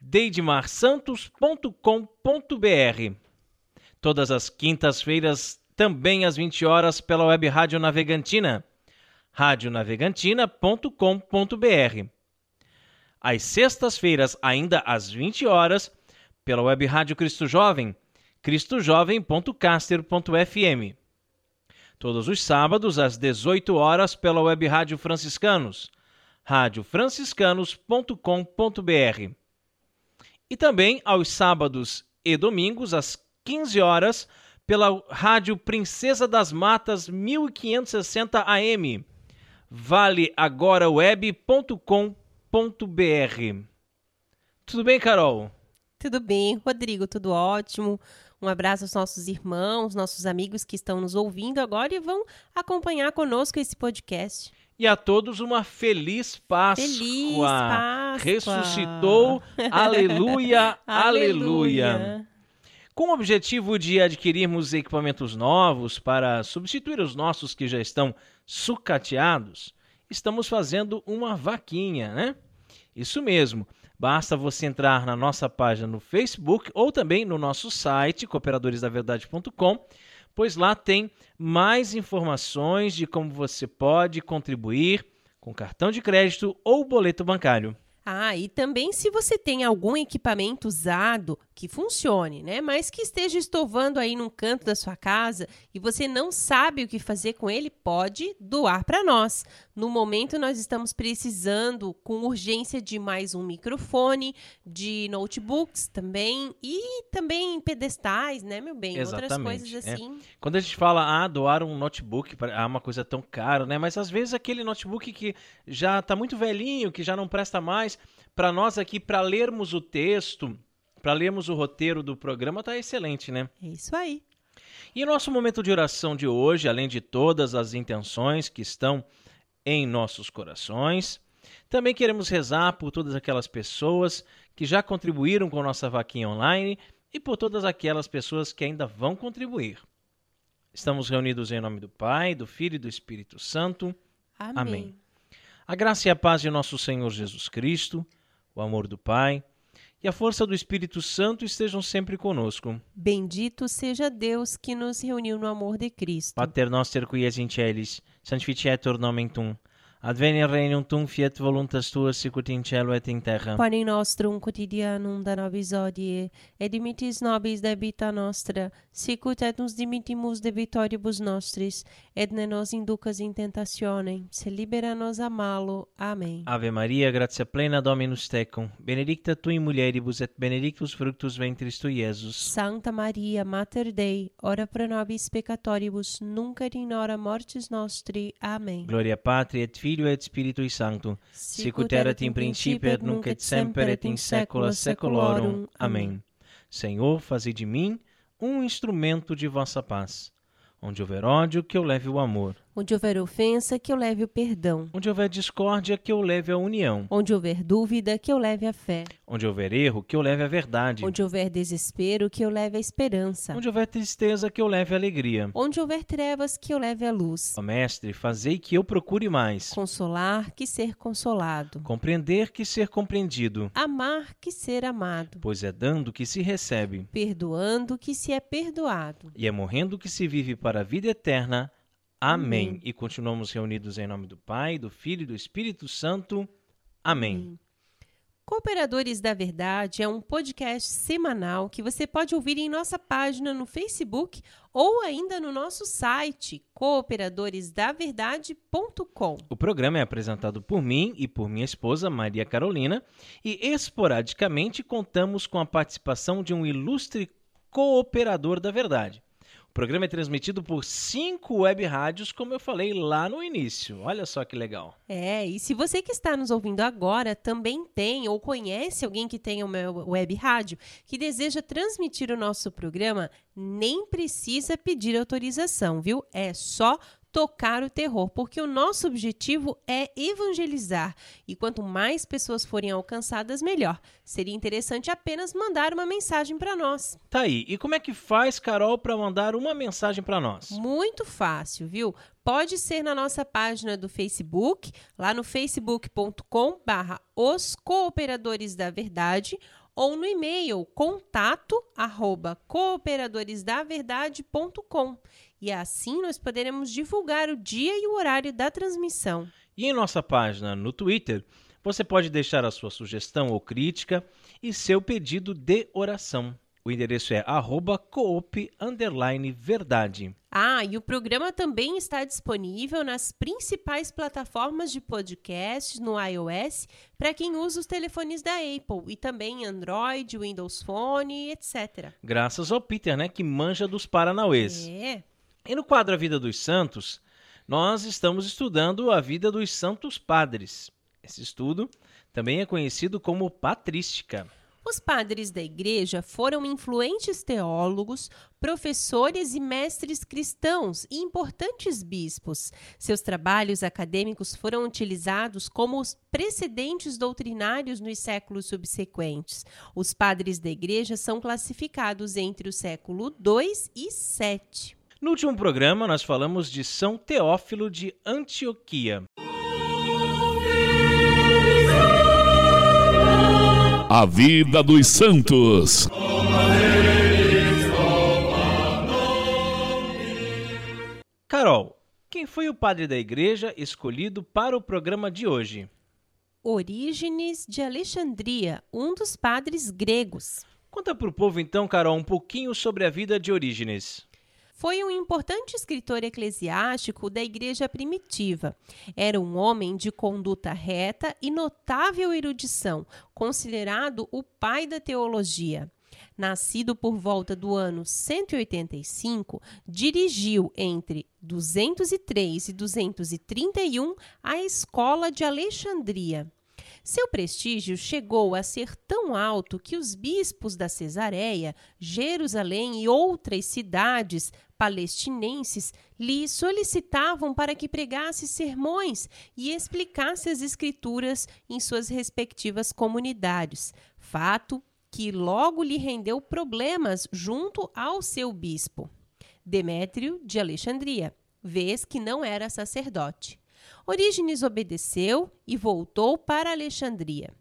deidemarsantos.com.br. Todas as quintas-feiras, também às 20 horas, pela web Rádio Navegantina, radionavegantina.com.br. Às sextas-feiras, ainda às 20 horas, pela web Rádio Cristo Jovem, cristojovem.caster.fm. Todos os sábados, às 18 horas, pela web Rádio Franciscanos, radiofranciscanos.com.br e também aos sábados e domingos, às 15 horas, pela Rádio Princesa das Matas 1560 AM, valeagora.web.com.br. Tudo bem, Carol? Tudo bem, Rodrigo, tudo ótimo. Um abraço aos nossos irmãos, nossos amigos que estão nos ouvindo agora e vão acompanhar conosco esse podcast e a todos uma feliz Páscoa. Feliz Páscoa. Ressuscitou. aleluia, aleluia. Com o objetivo de adquirirmos equipamentos novos para substituir os nossos que já estão sucateados, estamos fazendo uma vaquinha, né? Isso mesmo. Basta você entrar na nossa página no Facebook ou também no nosso site cooperadoresdaverdade.com pois lá tem mais informações de como você pode contribuir com cartão de crédito ou boleto bancário. Ah, e também se você tem algum equipamento usado que funcione, né, mas que esteja estovando aí num canto da sua casa e você não sabe o que fazer com ele, pode doar para nós. No momento nós estamos precisando com urgência de mais um microfone, de notebooks também e também pedestais, né, meu bem, Exatamente, outras coisas é. assim. É. Quando a gente fala ah, doar um notebook, é uma coisa tão cara, né? Mas às vezes aquele notebook que já está muito velhinho, que já não presta mais, para nós aqui para lermos o texto, para lermos o roteiro do programa, tá excelente, né? É isso aí. E o nosso momento de oração de hoje, além de todas as intenções que estão em nossos corações, também queremos rezar por todas aquelas pessoas que já contribuíram com nossa vaquinha online e por todas aquelas pessoas que ainda vão contribuir. Estamos reunidos em nome do Pai, do Filho e do Espírito Santo. Amém. Amém. A graça e a paz de nosso Senhor Jesus Cristo, o amor do Pai e a força do Espírito Santo estejam sempre conosco. Bendito seja Deus que nos reuniu no amor de Cristo. Pater noster qui es in celis, sanctificetur nomen tum. Adveni tum fiat voluntas tua sicut in cielo et in terra. Pane nostrum quotidianum da nobis hodie, et dimitis nobis debita nostra, sicut et nos dimittimus debitoribus nostris, et ne nos inducas in tentationem, se libera nos a malo. Amém. Ave Maria, gratia plena Dominus tecum, benedicta tu in mulieribus et benedictus fructus ventris tui, Iesus. Santa Maria, Mater Dei, ora pro nobis peccatoribus, nunc et in hora mortis nostri. Amém. Gloria Patri et Filio et Spiritui Sancto, sicut erat in principio et nunc et semper et in saecula saeculorum. Amém. Senhor, fazei de mim um instrumento de vossa paz. Onde houver ódio, que eu leve o amor. Onde houver ofensa, que eu leve o perdão. Onde houver discórdia, que eu leve a união. Onde houver dúvida, que eu leve a fé. Onde houver erro, que eu leve a verdade. Onde houver desespero, que eu leve a esperança. Onde houver tristeza, que eu leve a alegria. Onde houver trevas, que eu leve a luz. Ó Mestre, fazei que eu procure mais. Consolar, que ser consolado. Compreender, que ser compreendido. Amar, que ser amado. Pois é dando que se recebe. Perdoando, que se é perdoado. E é morrendo que se vive para a vida eterna. Amém. Amém. E continuamos reunidos em nome do Pai, do Filho e do Espírito Santo. Amém. Amém. Cooperadores da Verdade é um podcast semanal que você pode ouvir em nossa página no Facebook ou ainda no nosso site cooperadoresdaverdade.com. O programa é apresentado por mim e por minha esposa Maria Carolina e esporadicamente contamos com a participação de um ilustre cooperador da verdade. O programa é transmitido por cinco web rádios, como eu falei lá no início. Olha só que legal. É, e se você que está nos ouvindo agora também tem ou conhece alguém que tem uma web rádio que deseja transmitir o nosso programa, nem precisa pedir autorização, viu? É só tocar o terror, porque o nosso objetivo é evangelizar e quanto mais pessoas forem alcançadas, melhor. Seria interessante apenas mandar uma mensagem para nós. Tá aí. E como é que faz, Carol, para mandar uma mensagem para nós? Muito fácil, viu? Pode ser na nossa página do Facebook, lá no facebook.com/barra os cooperadores da verdade ou no e-mail contato arroba cooperadoresdaverdade.com e assim nós poderemos divulgar o dia e o horário da transmissão. E em nossa página no Twitter, você pode deixar a sua sugestão ou crítica e seu pedido de oração. O endereço é coop verdade. Ah, e o programa também está disponível nas principais plataformas de podcast no iOS para quem usa os telefones da Apple e também Android, Windows Phone, etc. Graças ao Peter, né, que manja dos Paranauês. É. E no quadro A Vida dos Santos, nós estamos estudando a vida dos santos padres. Esse estudo também é conhecido como patrística. Os padres da igreja foram influentes teólogos, professores e mestres cristãos e importantes bispos. Seus trabalhos acadêmicos foram utilizados como os precedentes doutrinários nos séculos subsequentes. Os padres da igreja são classificados entre o século II e VII. No último programa, nós falamos de São Teófilo de Antioquia. A vida dos santos. Carol, quem foi o padre da igreja escolhido para o programa de hoje? Orígenes de Alexandria, um dos padres gregos. Conta para o povo então, Carol, um pouquinho sobre a vida de Orígenes. Foi um importante escritor eclesiástico da igreja primitiva. Era um homem de conduta reta e notável erudição, considerado o pai da teologia. Nascido por volta do ano 185, dirigiu entre 203 e 231 a Escola de Alexandria. Seu prestígio chegou a ser tão alto que os bispos da Cesareia, Jerusalém e outras cidades palestinenses lhe solicitavam para que pregasse sermões e explicasse as escrituras em suas respectivas comunidades, fato que logo lhe rendeu problemas junto ao seu bispo, Demétrio de Alexandria, vez que não era sacerdote. Orígenes obedeceu e voltou para Alexandria.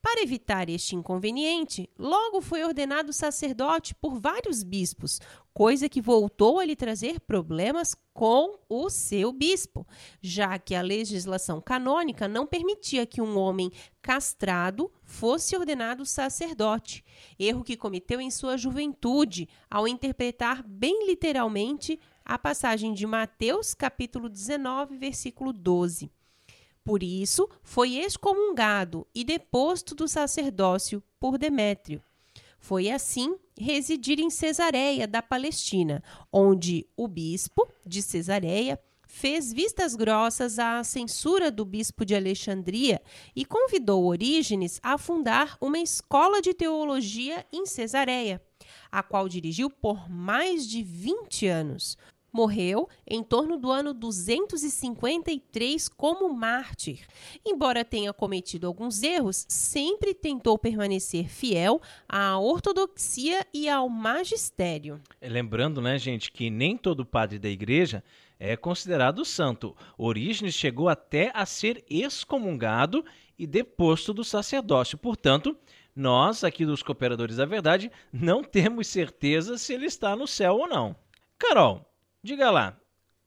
Para evitar este inconveniente, logo foi ordenado sacerdote por vários bispos, coisa que voltou a lhe trazer problemas com o seu bispo, já que a legislação canônica não permitia que um homem castrado fosse ordenado sacerdote, erro que cometeu em sua juventude ao interpretar bem literalmente a passagem de Mateus, capítulo 19, versículo 12. Por isso, foi excomungado e deposto do sacerdócio por Demétrio. Foi assim residir em Cesareia da Palestina, onde o bispo de Cesareia fez vistas grossas à censura do bispo de Alexandria e convidou Orígenes a fundar uma escola de teologia em Cesareia, a qual dirigiu por mais de 20 anos morreu em torno do ano 253 como mártir. Embora tenha cometido alguns erros, sempre tentou permanecer fiel à ortodoxia e ao magistério. Lembrando, né, gente, que nem todo padre da igreja é considerado santo. Orígenes chegou até a ser excomungado e deposto do sacerdócio. Portanto, nós, aqui dos Cooperadores da Verdade, não temos certeza se ele está no céu ou não. Carol, Diga lá,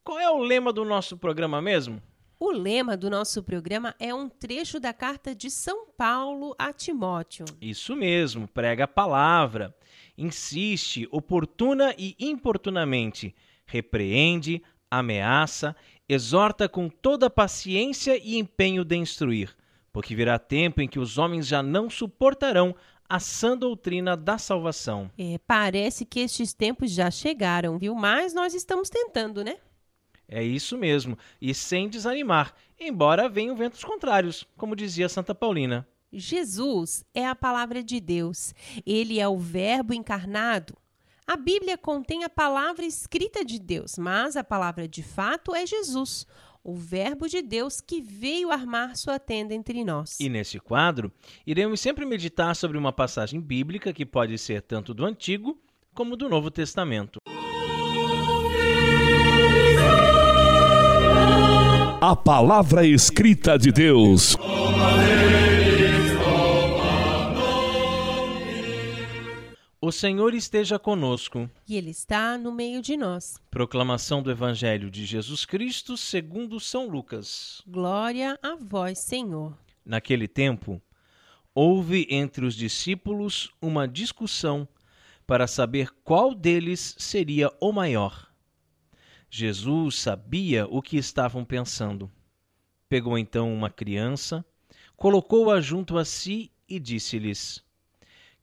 qual é o lema do nosso programa mesmo? O lema do nosso programa é um trecho da carta de São Paulo a Timóteo. Isso mesmo, prega a palavra, insiste oportuna e importunamente, repreende, ameaça, exorta com toda paciência e empenho de instruir, porque virá tempo em que os homens já não suportarão a sã doutrina da salvação. É, parece que estes tempos já chegaram, viu? Mas nós estamos tentando, né? É isso mesmo, e sem desanimar, embora venham ventos contrários, como dizia Santa Paulina. Jesus é a palavra de Deus. Ele é o Verbo encarnado. A Bíblia contém a palavra escrita de Deus, mas a palavra de fato é Jesus, o Verbo de Deus que veio armar sua tenda entre nós. E nesse quadro, iremos sempre meditar sobre uma passagem bíblica que pode ser tanto do Antigo como do Novo Testamento. A palavra escrita de Deus. O Senhor esteja conosco. E Ele está no meio de nós. Proclamação do Evangelho de Jesus Cristo segundo São Lucas. Glória a vós, Senhor. Naquele tempo, houve entre os discípulos uma discussão para saber qual deles seria o maior. Jesus sabia o que estavam pensando. Pegou então uma criança, colocou-a junto a si e disse-lhes: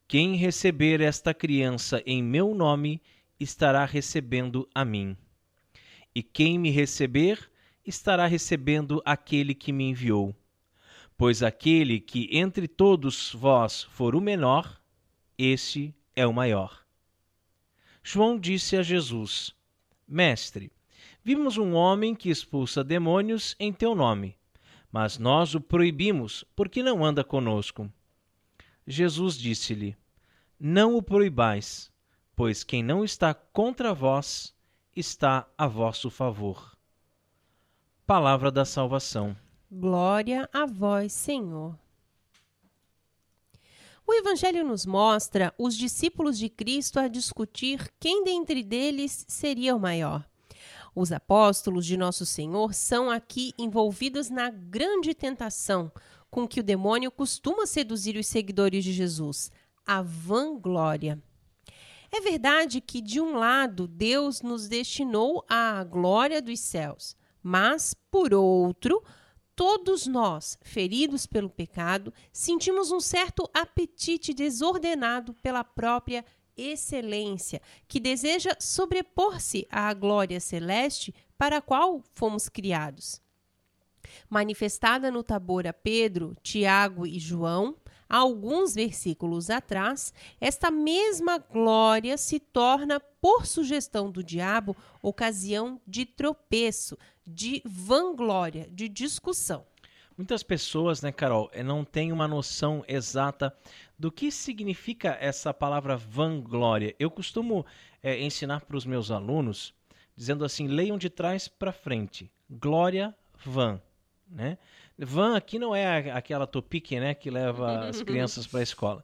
Quem receber esta criança em meu nome estará recebendo a mim. E quem me receber estará recebendo aquele que me enviou. Pois aquele que entre todos vós for o menor, esse é o maior. João disse a Jesus: Mestre, Vimos um homem que expulsa demônios em teu nome, mas nós o proibimos porque não anda conosco. Jesus disse-lhe: Não o proibais, pois quem não está contra vós está a vosso favor. Palavra da salvação. Glória a vós, Senhor. O Evangelho nos mostra os discípulos de Cristo a discutir quem dentre deles seria o maior. Os apóstolos de Nosso Senhor são aqui envolvidos na grande tentação com que o demônio costuma seduzir os seguidores de Jesus, a vanglória. É verdade que, de um lado, Deus nos destinou à glória dos céus, mas, por outro, todos nós, feridos pelo pecado, sentimos um certo apetite desordenado pela própria excelência, que deseja sobrepor-se à glória celeste para a qual fomos criados. Manifestada no Tabor a Pedro, Tiago e João, alguns versículos atrás, esta mesma glória se torna, por sugestão do diabo, ocasião de tropeço, de vanglória, de discussão. Muitas pessoas, né, Carol, eh, não têm uma noção exata do que significa essa palavra vanglória. Eu costumo é, ensinar para os meus alunos dizendo assim: leiam de trás para frente. Glória van, né? Van aqui não é aquela topique, né, que leva as crianças para a escola.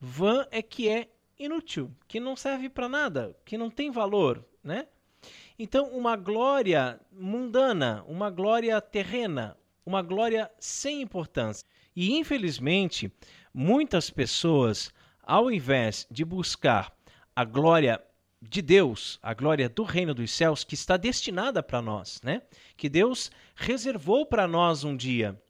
Van é que é inútil, que não serve para nada, que não tem valor, né? Então, uma glória mundana, uma glória terrena, uma glória sem importância. E infelizmente, muitas pessoas, ao invés de buscar a glória de Deus, a glória do reino dos céus que está destinada para nós, né? Que Deus reservou para nós um dia.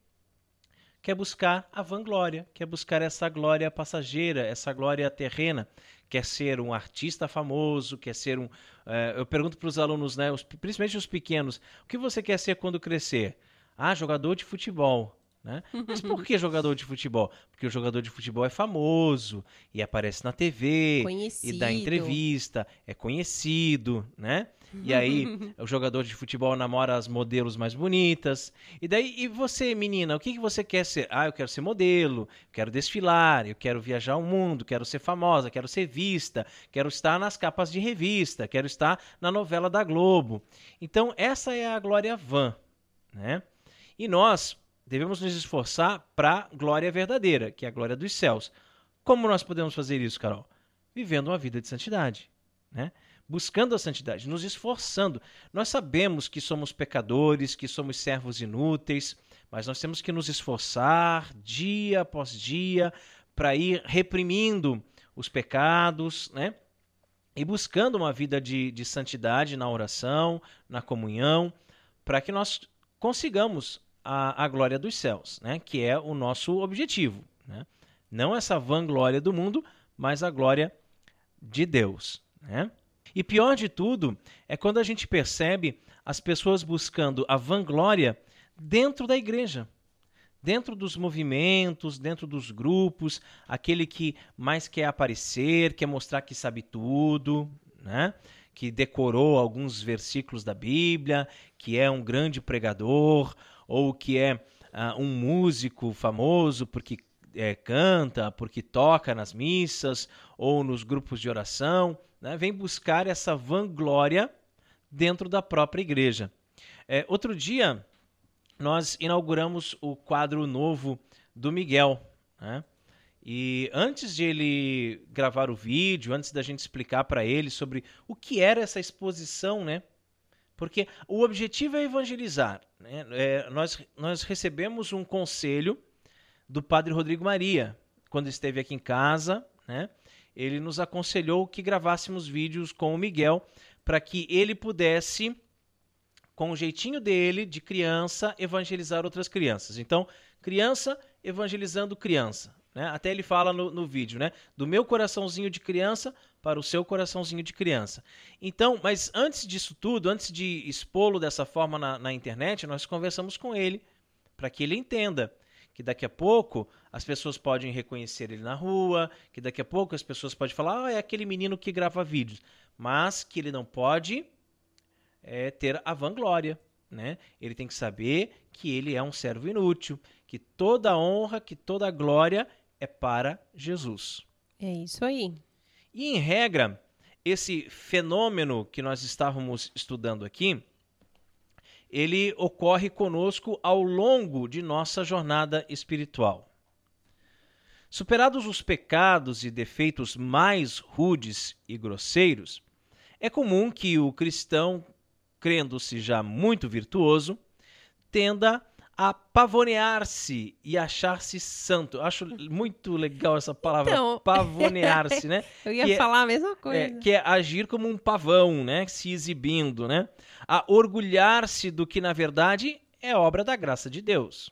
Quer buscar a vanglória, quer buscar essa glória passageira, essa glória terrena, quer ser um artista famoso, quer ser um. Uh, eu pergunto para os alunos, né, os, principalmente os pequenos, o que você quer ser quando crescer? Ah, jogador de futebol. Né? Mas por que jogador de futebol? Porque o jogador de futebol é famoso e aparece na TV conhecido. e dá entrevista, é conhecido, né? E aí o jogador de futebol namora as modelos mais bonitas. E daí, e você, menina, o que, que você quer ser? Ah, eu quero ser modelo, quero desfilar, eu quero viajar o mundo, quero ser famosa, quero ser vista, quero estar nas capas de revista, quero estar na novela da Globo. Então, essa é a Glória Van, né? E nós devemos nos esforçar para a glória verdadeira, que é a glória dos céus. Como nós podemos fazer isso, Carol? Vivendo uma vida de santidade. Né? buscando a santidade, nos esforçando. Nós sabemos que somos pecadores, que somos servos inúteis, mas nós temos que nos esforçar dia após dia para ir reprimindo os pecados, né? E buscando uma vida de, de santidade na oração, na comunhão, para que nós consigamos a, a glória dos céus, né? Que é o nosso objetivo, né? Não essa vanglória do mundo, mas a glória de Deus, né? E pior de tudo é quando a gente percebe as pessoas buscando a vanglória dentro da igreja, dentro dos movimentos, dentro dos grupos, aquele que mais quer aparecer, quer mostrar que sabe tudo, né? que decorou alguns versículos da Bíblia, que é um grande pregador, ou que é uh, um músico famoso porque é, canta, porque toca nas missas ou nos grupos de oração, né? vem buscar essa vanglória dentro da própria igreja. É, outro dia, nós inauguramos o quadro novo do Miguel. Né? E antes de ele gravar o vídeo, antes da gente explicar para ele sobre o que era essa exposição, né? Porque o objetivo é evangelizar. Né? É, nós, nós recebemos um conselho do padre Rodrigo Maria, quando esteve aqui em casa, né? Ele nos aconselhou que gravássemos vídeos com o Miguel para que ele pudesse, com o jeitinho dele, de criança, evangelizar outras crianças. Então, criança evangelizando criança. Né? Até ele fala no, no vídeo, né? Do meu coraçãozinho de criança para o seu coraçãozinho de criança. Então, mas antes disso tudo, antes de expô-lo dessa forma na, na internet, nós conversamos com ele para que ele entenda que daqui a pouco as pessoas podem reconhecer ele na rua, que daqui a pouco as pessoas podem falar, ah, é aquele menino que grava vídeos, mas que ele não pode é, ter a vanglória, né? Ele tem que saber que ele é um servo inútil, que toda honra, que toda glória é para Jesus. É isso aí. E em regra, esse fenômeno que nós estávamos estudando aqui, ele ocorre conosco ao longo de nossa jornada espiritual. Superados os pecados e defeitos mais rudes e grosseiros, é comum que o cristão, crendo-se já muito virtuoso, tenda a pavonear-se e achar-se santo. Acho muito legal essa palavra, então, pavonear-se, né? Eu ia que falar é, a mesma é, coisa. É, que é agir como um pavão, né? Se exibindo, né? A orgulhar-se do que, na verdade, é obra da graça de Deus.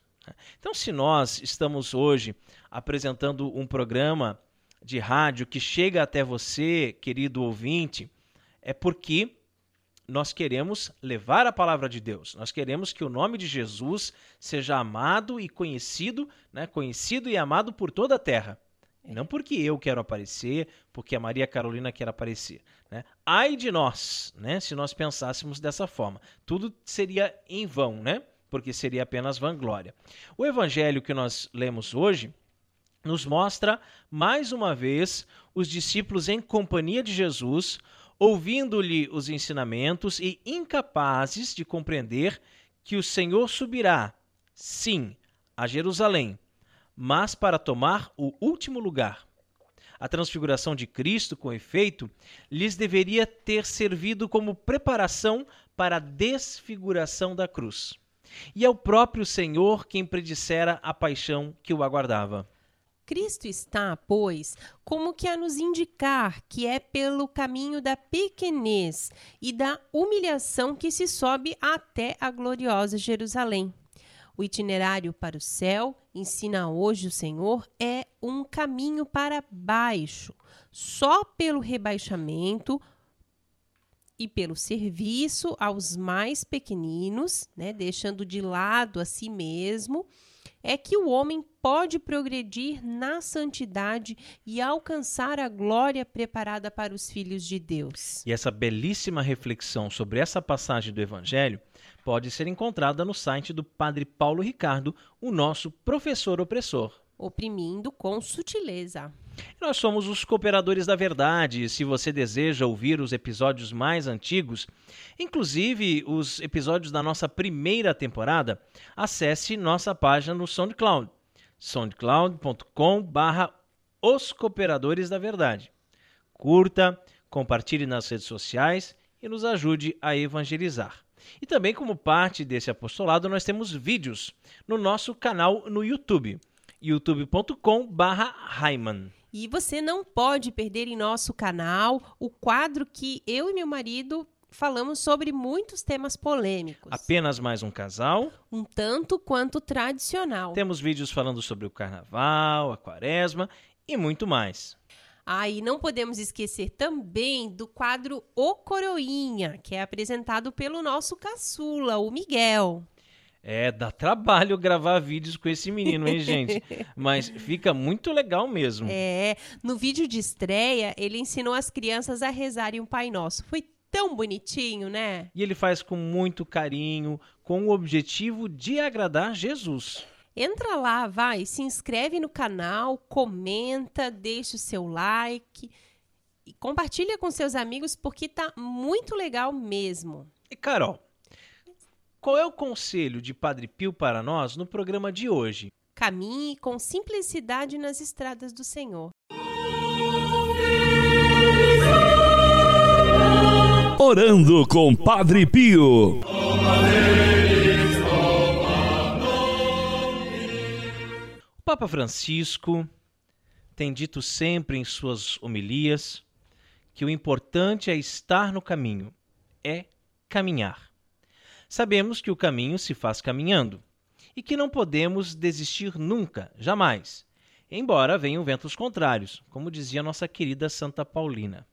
Então, se nós estamos hoje apresentando um programa de rádio que chega até você, querido ouvinte, é porque nós queremos levar a palavra de Deus. Nós queremos que o nome de Jesus seja amado e conhecido, né? conhecido e amado por toda a terra. Não porque eu quero aparecer, porque a Maria Carolina quer aparecer. Né? Ai de nós, né? se nós pensássemos dessa forma. Tudo seria em vão, né? porque seria apenas vanglória. O evangelho que nós lemos hoje nos mostra, mais uma vez, os discípulos em companhia de Jesus, ouvindo-lhe os ensinamentos e incapazes de compreender que o Senhor subirá, sim, a Jerusalém, mas para tomar o último lugar. A transfiguração de Cristo, com efeito, lhes deveria ter servido como preparação para a desfiguração da cruz. E é o próprio Senhor quem predissera a paixão que o aguardava. Cristo está, pois, como que a nos indicar que é pelo caminho da pequenez e da humilhação que se sobe até a gloriosa Jerusalém. O itinerário para o céu, ensina hoje o Senhor, é um caminho para baixo. Só pelo rebaixamento e pelo serviço aos mais pequeninos, né, deixando de lado a si mesmo é que o homem pode progredir na santidade e alcançar a glória preparada para os filhos de Deus. E essa belíssima reflexão sobre essa passagem do Evangelho pode ser encontrada no site do Padre Paulo Ricardo, o nosso professor opressor. Oprimindo com sutileza. Nós somos os Cooperadores da Verdade. Se você deseja ouvir os episódios mais antigos, inclusive os episódios da nossa primeira temporada, acesse nossa página no SoundCloud, soundcloud.com/barra Os Cooperadores da Verdade. Curta, compartilhe nas redes sociais e nos ajude a evangelizar. E também, como parte desse apostolado, nós temos vídeos no nosso canal no YouTube, youtube.com/raiman. E você não pode perder em nosso canal o quadro que eu e meu marido falamos sobre muitos temas polêmicos. Apenas mais um casal. Um tanto quanto tradicional. Temos vídeos falando sobre o carnaval, a quaresma e muito mais. Ah, e não podemos esquecer também do quadro O Coroinha, que é apresentado pelo nosso caçula, o Miguel. É, dá trabalho gravar vídeos com esse menino, hein, gente? Mas fica muito legal mesmo. É, no vídeo de estreia, ele ensinou as crianças a rezarem o Pai Nosso. Foi tão bonitinho, né? E ele faz com muito carinho, com o objetivo de agradar Jesus. Entra lá, vai, se inscreve no canal, comenta, deixa o seu like e compartilha com seus amigos porque tá muito legal mesmo. E Carol, qual é o conselho de Padre Pio para nós no programa de hoje? Caminhe com simplicidade nas estradas do Senhor. Orando com Padre Pio. O Papa Francisco tem dito sempre em suas homilias que o importante é estar no caminho, é caminhar. Sabemos que o caminho se faz caminhando e que não podemos desistir nunca, jamais, embora venham ventos contrários, como dizia nossa querida Santa Paulina.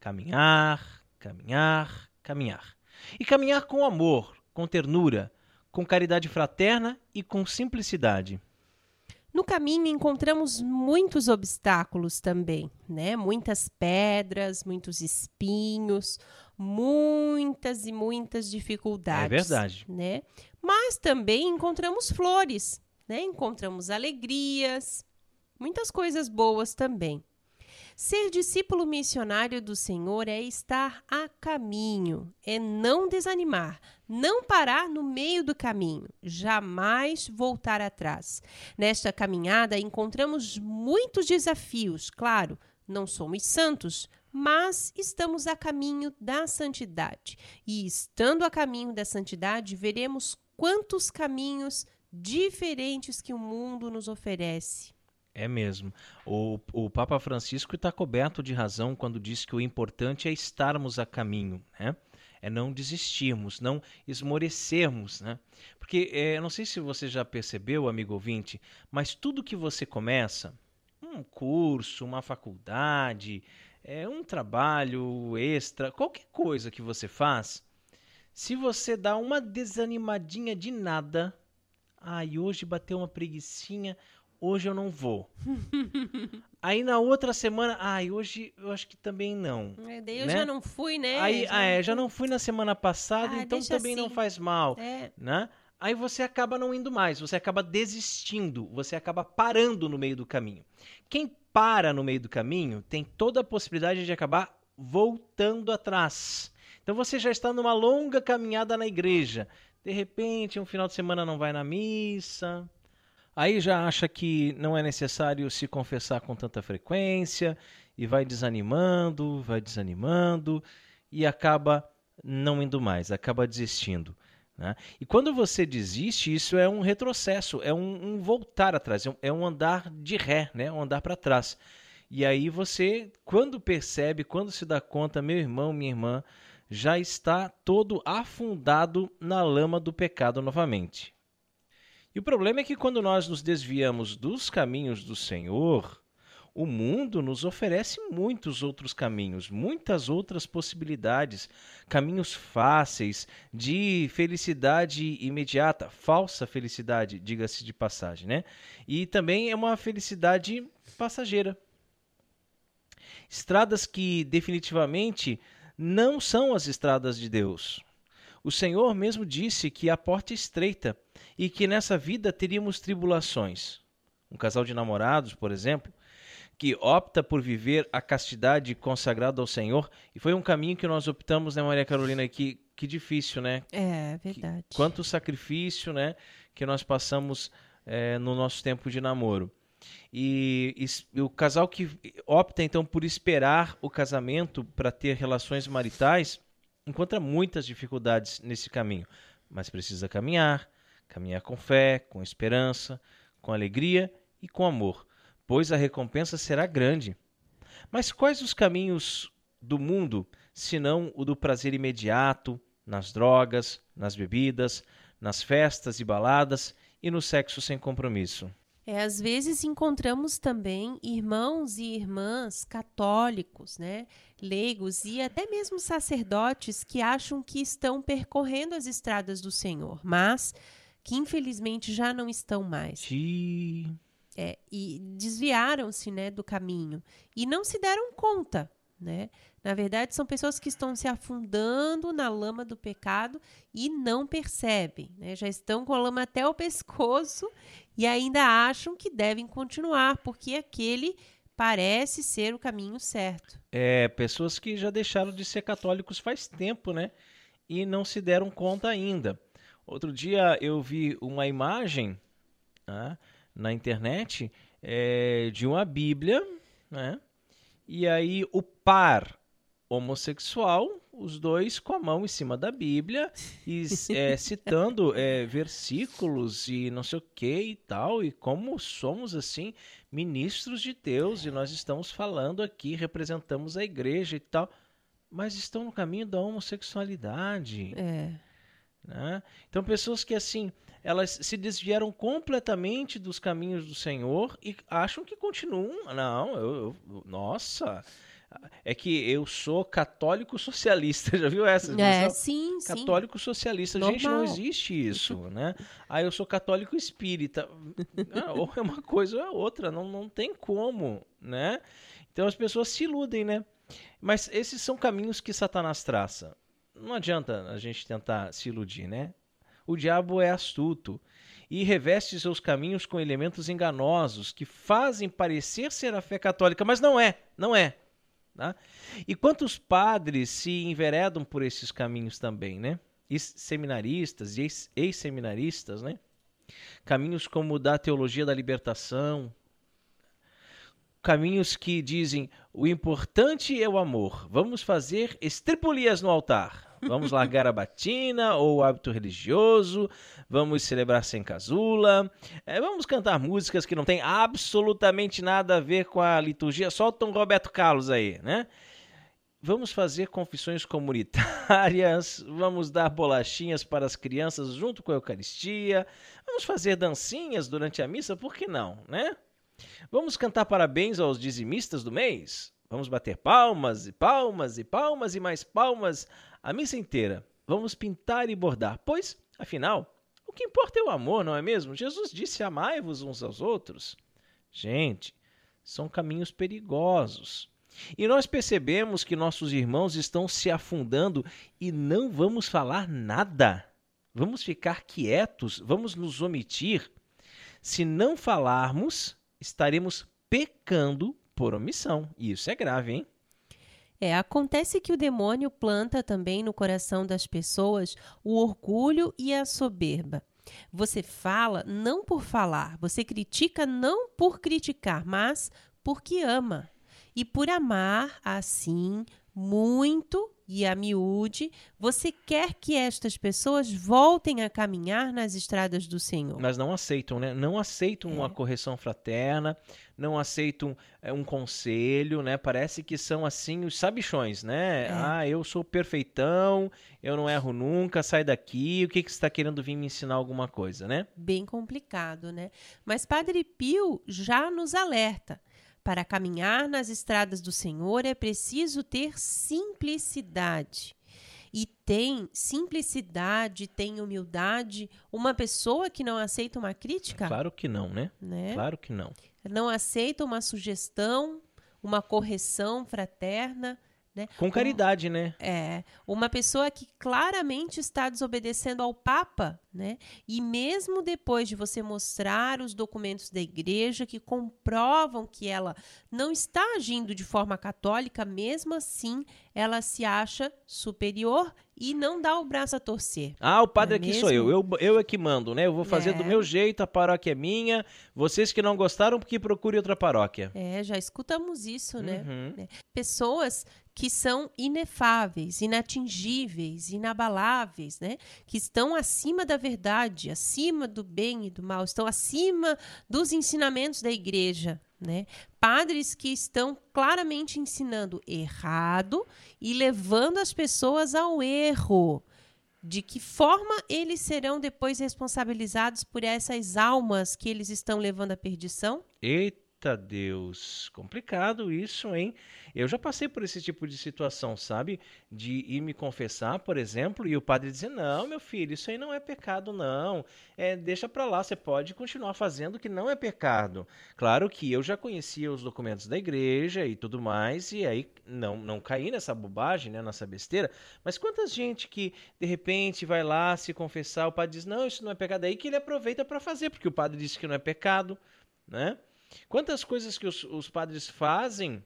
Caminhar, caminhar, caminhar. E caminhar com amor, com ternura, com caridade fraterna e com simplicidade. No caminho encontramos muitos obstáculos também, né? Muitas pedras, muitos espinhos, muitas e muitas dificuldades. É verdade. Né? Mas também encontramos flores, né? Encontramos alegrias, muitas coisas boas também. Ser discípulo missionário do Senhor é estar a caminho, é não desanimar, não parar no meio do caminho, jamais voltar atrás. Nesta caminhada encontramos muitos desafios, claro, não somos santos, mas estamos a caminho da santidade. E estando a caminho da santidade, veremos quantos caminhos diferentes que o mundo nos oferece. É mesmo. O, o Papa Francisco está coberto de razão quando diz que o importante é estarmos a caminho, né? É não desistirmos, não esmorecermos, né? Porque é, não sei se você já percebeu, amigo ouvinte, mas tudo que você começa, um curso, uma faculdade, é, um trabalho extra, qualquer coisa que você faz, se você dá uma desanimadinha de nada, ai, hoje bateu uma preguiçinha, hoje eu não vou. Aí na outra semana, ai, hoje eu acho que também não. É, daí eu né? já não fui, né? Aí, já, ah, é, já não fui na semana passada, Ah, então também não assim. faz mal, É, né? Aí você acaba não indo mais, você acaba desistindo, você acaba parando no meio do caminho. Quem para no meio do caminho tem toda a possibilidade de acabar voltando atrás. Então você já está numa longa caminhada na igreja. De repente, um final de semana não vai na missa. Aí já acha que não é necessário se confessar com tanta frequência e vai desanimando, vai desanimando e acaba não indo mais, acaba desistindo. né? E quando você desiste, isso é um retrocesso, é um, um voltar atrás, é um, é um andar de ré, né? um andar para trás. E aí você, quando percebe, quando se dá conta, meu irmão, minha irmã, já está todo afundado na lama do pecado novamente. E o problema é que quando nós nos desviamos dos caminhos do Senhor, o mundo nos oferece muitos outros caminhos, muitas outras possibilidades, caminhos fáceis de felicidade imediata, falsa felicidade, diga-se de passagem, né? E também é uma felicidade passageira. Estradas que definitivamente não são as estradas de Deus. O Senhor mesmo disse que a porta é estreita e que nessa vida teríamos tribulações. Um casal de namorados, por exemplo, que opta por viver a castidade consagrada ao Senhor, e foi um caminho que nós optamos, né, Maria Carolina? Que, que difícil, né? é verdade. Quanto sacrifício, né, que nós passamos eh, no nosso tempo de namoro. E, e, o casal que opta então por esperar o casamento para ter relações maritais encontra muitas dificuldades nesse caminho, mas precisa caminhar, caminhar com fé, com esperança, com alegria e com amor, pois a recompensa será grande. Mas quais os caminhos do mundo, senão o do prazer imediato, nas drogas, nas bebidas, nas festas e baladas e no sexo sem compromisso? É, às vezes encontramos também irmãos e irmãs católicos, né, leigos e até mesmo sacerdotes que acham que estão percorrendo as estradas do Senhor, mas que infelizmente já não estão mais. É, e desviaram-se né, do caminho e não se deram conta né? Na verdade, são pessoas que estão se afundando na lama do pecado e não percebem, né? Já estão com a lama até o pescoço e ainda acham que devem continuar, porque aquele parece ser o caminho certo. É, pessoas que já deixaram de ser católicos faz tempo, né? E não se deram conta ainda. Outro dia eu vi uma imagem né, na internet é, de uma Bíblia, né? E aí o par homossexual, os dois com a mão em cima da Bíblia e é, citando é, versículos e não sei o que e tal, e como somos assim ministros de Deus e nós estamos falando aqui, representamos a igreja e tal, mas estão no caminho da homossexualidade. É. Né? Então, pessoas que assim, elas se desviaram completamente dos caminhos do Senhor e acham que continuam. Não, eu, eu nossa. É que eu sou católico socialista, já viu essa? É, sim, Católico sim. socialista. Normal. Gente, não existe isso, né? Ah, eu sou católico espírita. Ah, ou é uma coisa ou é outra, não, não tem como, né? Então as pessoas se iludem, né? Mas esses são caminhos que Satanás traça não adianta a gente tentar se iludir, né? O diabo é astuto e reveste seus caminhos com elementos enganosos que fazem parecer ser a fé católica, mas não é, não é. Tá? E quantos padres se enveredam por esses caminhos também, né? seminaristas e ex-seminaristas, né? Caminhos como o da teologia da libertação, caminhos que dizem o importante é o amor. Vamos fazer estripulias no altar. Vamos largar a batina ou o hábito religioso, vamos celebrar sem casula, é, vamos cantar músicas que não tem absolutamente nada a ver com a liturgia, solta um Roberto Carlos aí, né? Vamos fazer confissões comunitárias, vamos dar bolachinhas para as crianças junto com a Eucaristia, vamos fazer dancinhas durante a missa, por que não, né? Vamos cantar parabéns aos dizimistas do mês? Vamos bater palmas e palmas e palmas e mais palmas a missa inteira. Vamos pintar e bordar, pois, afinal, o que importa é o amor, não é mesmo? Jesus disse: amai-vos uns aos outros. Gente, são caminhos perigosos. E nós percebemos que nossos irmãos estão se afundando e não vamos falar nada. Vamos ficar quietos, vamos nos omitir. Se não falarmos, estaremos pecando por omissão. E isso é grave, hein? É, acontece que o demônio planta também no coração das pessoas o orgulho e a soberba. Você fala não por falar, você critica não por criticar, mas porque ama. E por amar assim muito e a miúde, você quer que estas pessoas voltem a caminhar nas estradas do Senhor. Mas não aceitam, né? Não aceitam é. uma correção fraterna, não aceitam é, um conselho, né? Parece que são assim os sabichões, né? É. Ah, eu sou perfeitão, eu não erro nunca, sai daqui, o que, que você está querendo vir me ensinar alguma coisa, né? Bem complicado, né? Mas Padre Pio já nos alerta. Para caminhar nas estradas do Senhor é preciso ter simplicidade. E tem simplicidade, tem humildade uma pessoa que não aceita uma crítica? Claro que não, né? né? Claro que não. Não aceita uma sugestão, uma correção fraterna, Né? Com caridade, um, né? É. Uma pessoa que claramente está desobedecendo ao Papa, né? E mesmo depois de você mostrar os documentos da igreja que comprovam que ela não está agindo de forma católica, mesmo assim ela se acha superior e não dá o braço a torcer. Ah, o padre é aqui mesmo? sou eu. eu. Eu é que mando, né? Eu vou fazer é. do meu jeito, a paróquia é minha. Vocês que não gostaram, porque procure outra paróquia. É, já escutamos isso, né? Uhum. É. Pessoas que são inefáveis, inatingíveis, inabaláveis, né? Que estão acima da verdade, acima do bem e do mal, estão acima dos ensinamentos da igreja, né? Padres que estão claramente ensinando errado e levando as pessoas ao erro. De que forma eles serão depois responsabilizados por essas almas que eles estão levando à perdição? Eita! Eita Deus, complicado isso, hein? Eu já passei por esse tipo de situação, sabe? De ir me confessar, por exemplo, e o padre dizer: Não, meu filho, isso aí não é pecado, não. É, deixa pra lá, você pode continuar fazendo que não é pecado. Claro que eu já conhecia os documentos da igreja e tudo mais, e aí não, não caí nessa bobagem, né, nessa besteira. Mas quantas gente que de repente vai lá se confessar, o padre diz: Não, isso não é pecado, aí que ele aproveita para fazer, porque o padre disse que não é pecado, né? Quantas coisas que os, os padres fazem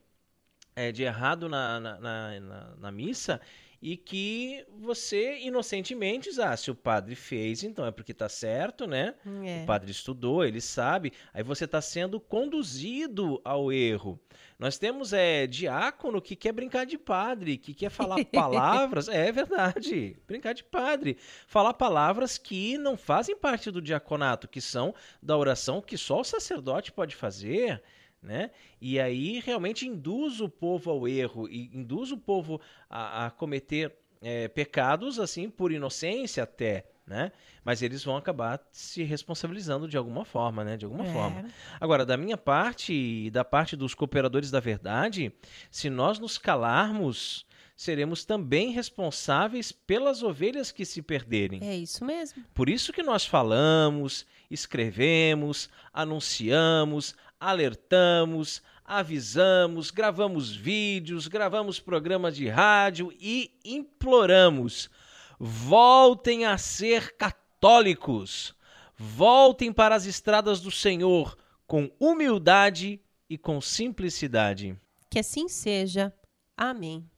é, de errado na, na, na, na, missa e que você inocentemente diz, ah, se o padre fez, então é porque está certo, né? É. O padre estudou, ele sabe. Aí você está sendo conduzido ao erro. Nós temos é, diácono que quer brincar de padre, que quer falar palavras. é verdade, brincar de padre. Falar palavras que não fazem parte do diaconato, que são da oração que só o sacerdote pode fazer. Né? E aí realmente induz o povo ao erro e induz o povo a, a cometer é, pecados assim por inocência até, né? Mas eles vão acabar se responsabilizando de alguma forma, né? De alguma é. forma. Agora, da minha parte e da parte dos cooperadores da verdade, se nós nos calarmos, seremos também responsáveis pelas ovelhas que se perderem. É isso mesmo. Por isso que nós falamos, escrevemos, anunciamos, alertamos, avisamos, gravamos vídeos, gravamos programas de rádio e imploramos: voltem a ser católicos, voltem para as estradas do Senhor com humildade e com simplicidade. Que assim seja. Amém.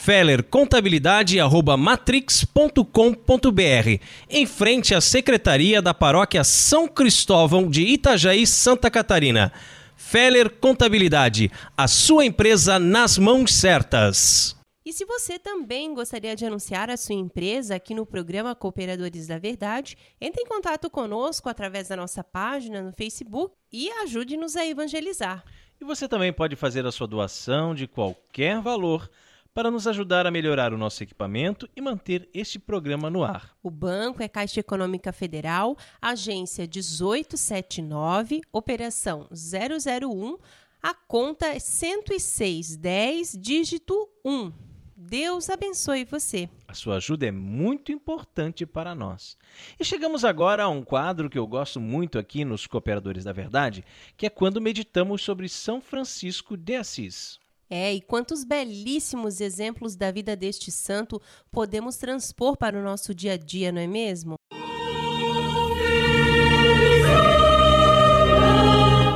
Feller Contabilidade arroba matrix.com.br. Em frente à Secretaria da Paróquia São Cristóvão de Itajaí, Santa Catarina. Feller Contabilidade, a sua empresa nas mãos certas. E se você também gostaria de anunciar a sua empresa aqui no programa Cooperadores da Verdade, entre em contato conosco através da nossa página no Facebook e ajude-nos a evangelizar. E você também pode fazer a sua doação de qualquer valor para nos ajudar a melhorar o nosso equipamento e manter este programa no ar. O banco é Caixa Econômica Federal, agência 1879, operação 001, a conta é 10610, dígito 1. Deus abençoe você. A sua ajuda é muito importante para nós. E chegamos agora a um quadro que eu gosto muito aqui nos Cooperadores da Verdade, que é quando meditamos sobre São Francisco de Assis. É, e quantos belíssimos exemplos da vida deste santo podemos transpor para o nosso dia a dia, não é mesmo?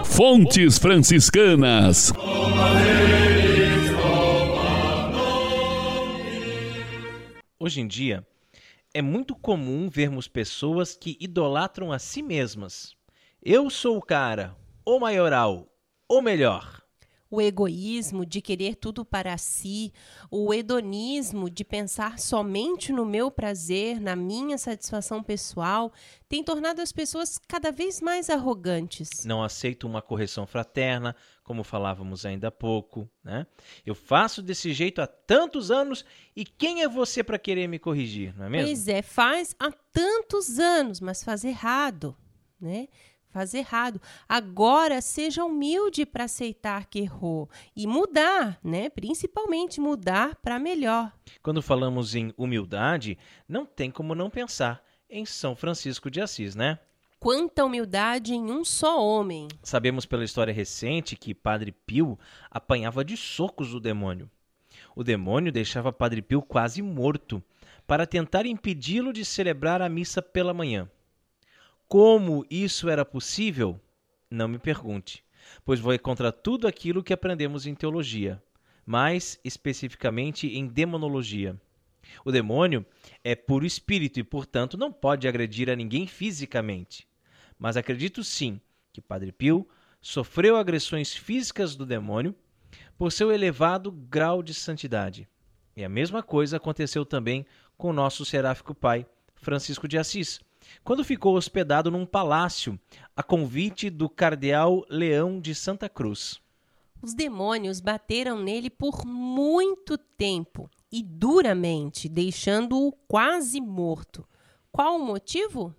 Fontes Franciscanas. Hoje em dia, é muito comum vermos pessoas que idolatram a si mesmas. Eu sou o cara, o maioral, o melhor. O egoísmo de querer tudo para si, o hedonismo de pensar somente no meu prazer, na minha satisfação pessoal, tem tornado as pessoas cada vez mais arrogantes. Não aceito uma correção fraterna, como falávamos ainda há pouco, né? Eu faço desse jeito há tantos anos e quem é você para querer me corrigir, não é mesmo? Pois é, faz há tantos anos, mas faz errado, né? Faz errado. Agora seja humilde para aceitar que errou e mudar, né? Principalmente mudar para melhor. Quando falamos em humildade, não tem como não pensar em São Francisco de Assis, né? Quanta humildade em um só homem. Sabemos pela história recente que Padre Pio apanhava de socos o demônio. O demônio deixava Padre Pio quase morto para tentar impedi-lo de celebrar a missa pela manhã. Como isso era possível? Não me pergunte, pois vai contra tudo aquilo que aprendemos em teologia, mais especificamente em demonologia. O demônio é puro espírito e, portanto, não pode agredir a ninguém fisicamente. Mas acredito sim que Padre Pio sofreu agressões físicas do demônio por seu elevado grau de santidade. E a mesma coisa aconteceu também com nosso seráfico pai, Francisco de Assis, quando ficou hospedado num palácio a convite do cardeal Leão de Santa Cruz. Os demônios bateram nele por muito tempo e duramente, deixando-o quase morto. Qual o motivo?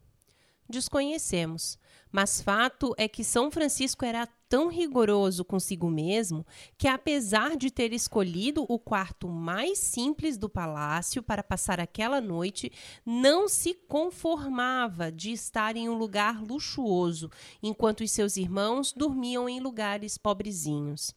desconhecemos. Mas fato é que São Francisco era tão rigoroso consigo mesmo que, apesar de ter escolhido o quarto mais simples do palácio para passar aquela noite, não se conformava de estar em um lugar luxuoso, enquanto os seus irmãos dormiam em lugares pobrezinhos.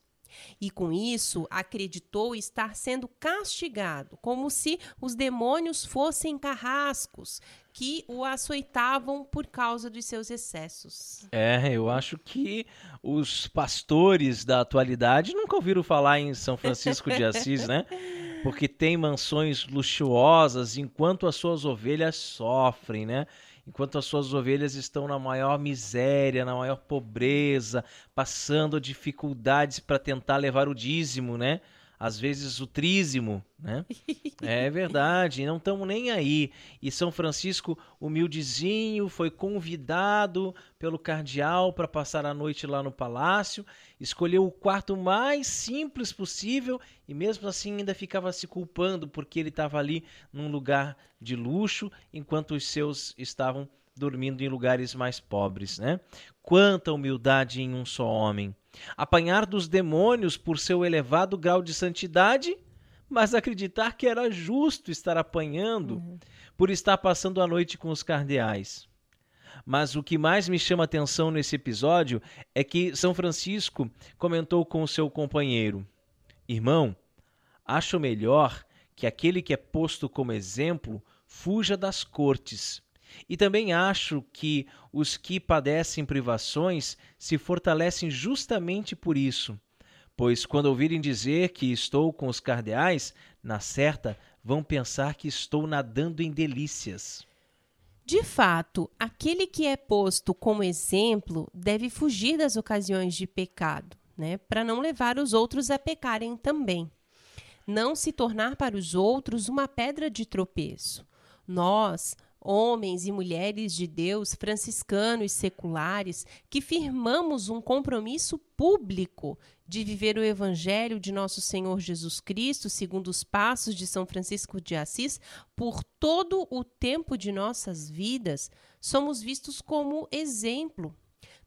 E com isso acreditou estar sendo castigado, como se os demônios fossem carrascos que o açoitavam por causa dos seus excessos. É, eu acho que os pastores da atualidade nunca ouviram falar em São Francisco de Assis, né? Porque tem mansões luxuosas enquanto as suas ovelhas sofrem, né? enquanto as suas ovelhas estão na maior miséria, na maior pobreza, passando dificuldades para tentar levar o dízimo, né? Às vezes o trízimo, né? É verdade, não estamos nem aí. E São Francisco, humildezinho, foi convidado pelo cardeal para passar a noite lá no palácio, escolheu o quarto mais simples possível e mesmo assim ainda ficava se culpando porque ele estava ali num lugar de luxo, enquanto os seus estavam dormindo em lugares mais pobres, né? Quanta humildade em um só homem apanhar dos demônios por seu elevado grau de santidade, mas acreditar que era justo estar apanhando uhum. por estar passando a noite com os cardeais. Mas o que mais me chama atenção nesse episódio é que São Francisco comentou com o seu companheiro: Irmão, acho melhor que aquele que é posto como exemplo fuja das cortes e também acho que os que padecem privações se fortalecem justamente por isso, pois quando ouvirem dizer que estou com os cardeais, na certa vão pensar que estou nadando em delícias. De fato, aquele que é posto como exemplo deve fugir das ocasiões de pecado, né, para não levar os outros a pecarem também. Não se tornar para os outros uma pedra de tropeço. Nós, homens e mulheres de Deus, franciscanos seculares, que firmamos um compromisso público de viver o Evangelho de nosso Senhor Jesus Cristo, segundo os passos de São Francisco de Assis, por todo o tempo de nossas vidas, somos vistos como exemplo.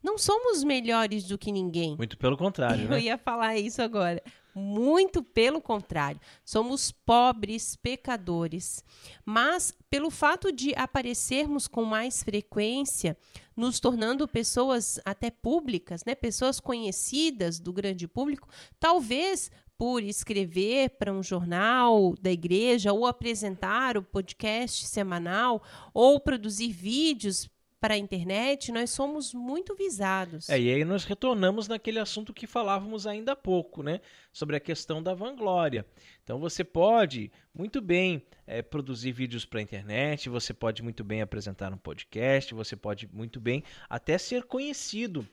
Não somos melhores do que ninguém. Muito pelo contrário. Eu né? ia falar isso agora. Muito pelo contrário, somos pobres pecadores. Mas, pelo fato de aparecermos com mais frequência, nos tornando pessoas até públicas, né, pessoas conhecidas do grande público, talvez por escrever para um jornal da igreja, ou apresentar o podcast semanal, ou produzir vídeos para a internet, nós somos muito visados. É, e aí nós retornamos naquele assunto que falávamos ainda há pouco, né? Sobre a questão da vanglória. Então você pode muito bem é, produzir vídeos para a internet, você pode muito bem apresentar um podcast, você pode muito bem até ser conhecido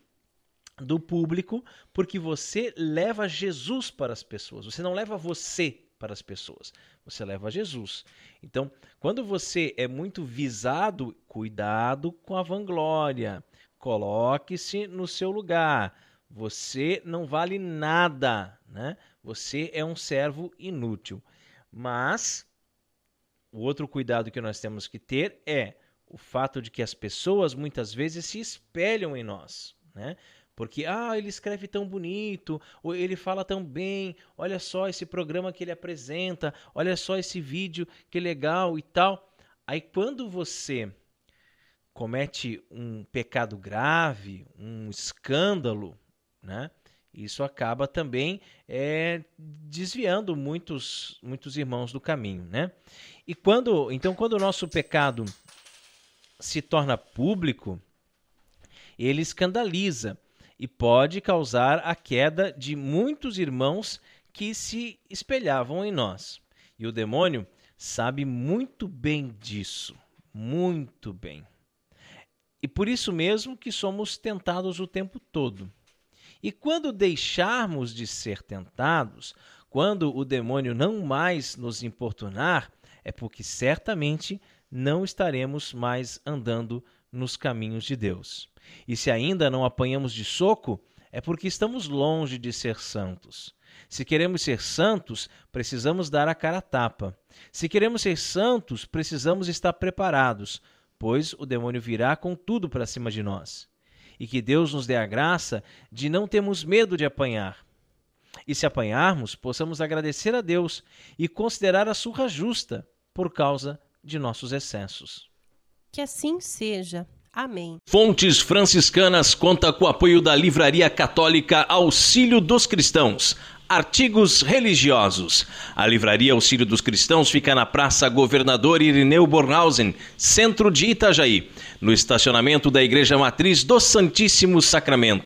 do público, porque você leva Jesus para as pessoas. Você não leva você para as pessoas, você leva Jesus. Então, quando você é muito visado, cuidado com a vanglória. Coloque-se no seu lugar. Você não vale nada, né? Você é um servo inútil. Mas o outro cuidado que nós temos que ter é o fato de que as pessoas muitas vezes se espelham em nós, né? Porque, ah, ele escreve tão bonito, ou ele fala tão bem, olha só esse programa que ele apresenta, olha só esse vídeo que legal e tal. Aí quando você comete um pecado grave, um escândalo, né? Isso acaba também é, desviando muitos, muitos irmãos do caminho, né? E quando, então, quando o nosso pecado se torna público, ele escandaliza e pode causar a queda de muitos irmãos que se espelhavam em nós. E o demônio sabe muito bem disso, muito bem. E por isso mesmo que somos tentados o tempo todo. E quando deixarmos de ser tentados, quando o demônio não mais nos importunar, é porque certamente não estaremos mais andando nos caminhos de Deus. E se ainda não apanhamos de soco, é porque estamos longe de ser santos. Se queremos ser santos, precisamos dar a cara a tapa. Se queremos ser santos, precisamos estar preparados, pois o demônio virá com tudo para cima de nós. E que Deus nos dê a graça de não termos medo de apanhar. E se apanharmos, possamos agradecer a Deus e considerar a surra justa por causa de nossos excessos. Que assim seja. Amém. Fontes Franciscanas conta com o apoio da Livraria Católica Auxílio dos Cristãos. Artigos religiosos. A Livraria Auxílio dos Cristãos fica na Praça Governador Irineu Bornhausen, centro de Itajaí, no estacionamento da Igreja Matriz do Santíssimo Sacramento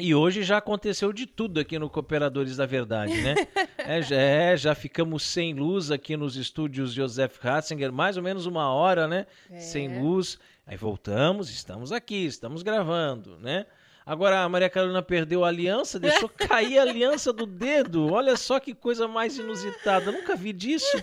E hoje já aconteceu de tudo aqui no Cooperadores da Verdade, né? é, já, é, já ficamos sem luz aqui nos estúdios Joseph Ratzinger, mais ou menos uma hora, né? É. Sem luz. Aí voltamos, estamos aqui, estamos gravando, né? Agora a Maria Carolina perdeu a aliança, deixou cair a aliança do dedo. Olha só que coisa mais inusitada. nunca vi disso,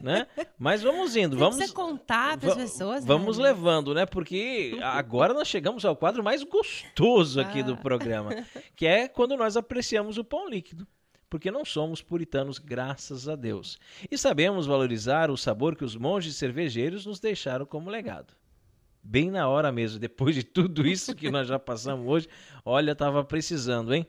né? Mas vamos indo, Tem vamos contar para as pessoas. Né? Vamos né? levando, né? Porque agora nós chegamos ao quadro mais gostoso aqui ah. do programa, que é quando nós apreciamos o pão líquido porque não somos puritanos, graças a Deus. E sabemos valorizar o sabor que os monges cervejeiros nos deixaram como legado bem na hora mesmo. Depois de tudo isso que nós já passamos hoje, olha, tava precisando, hein?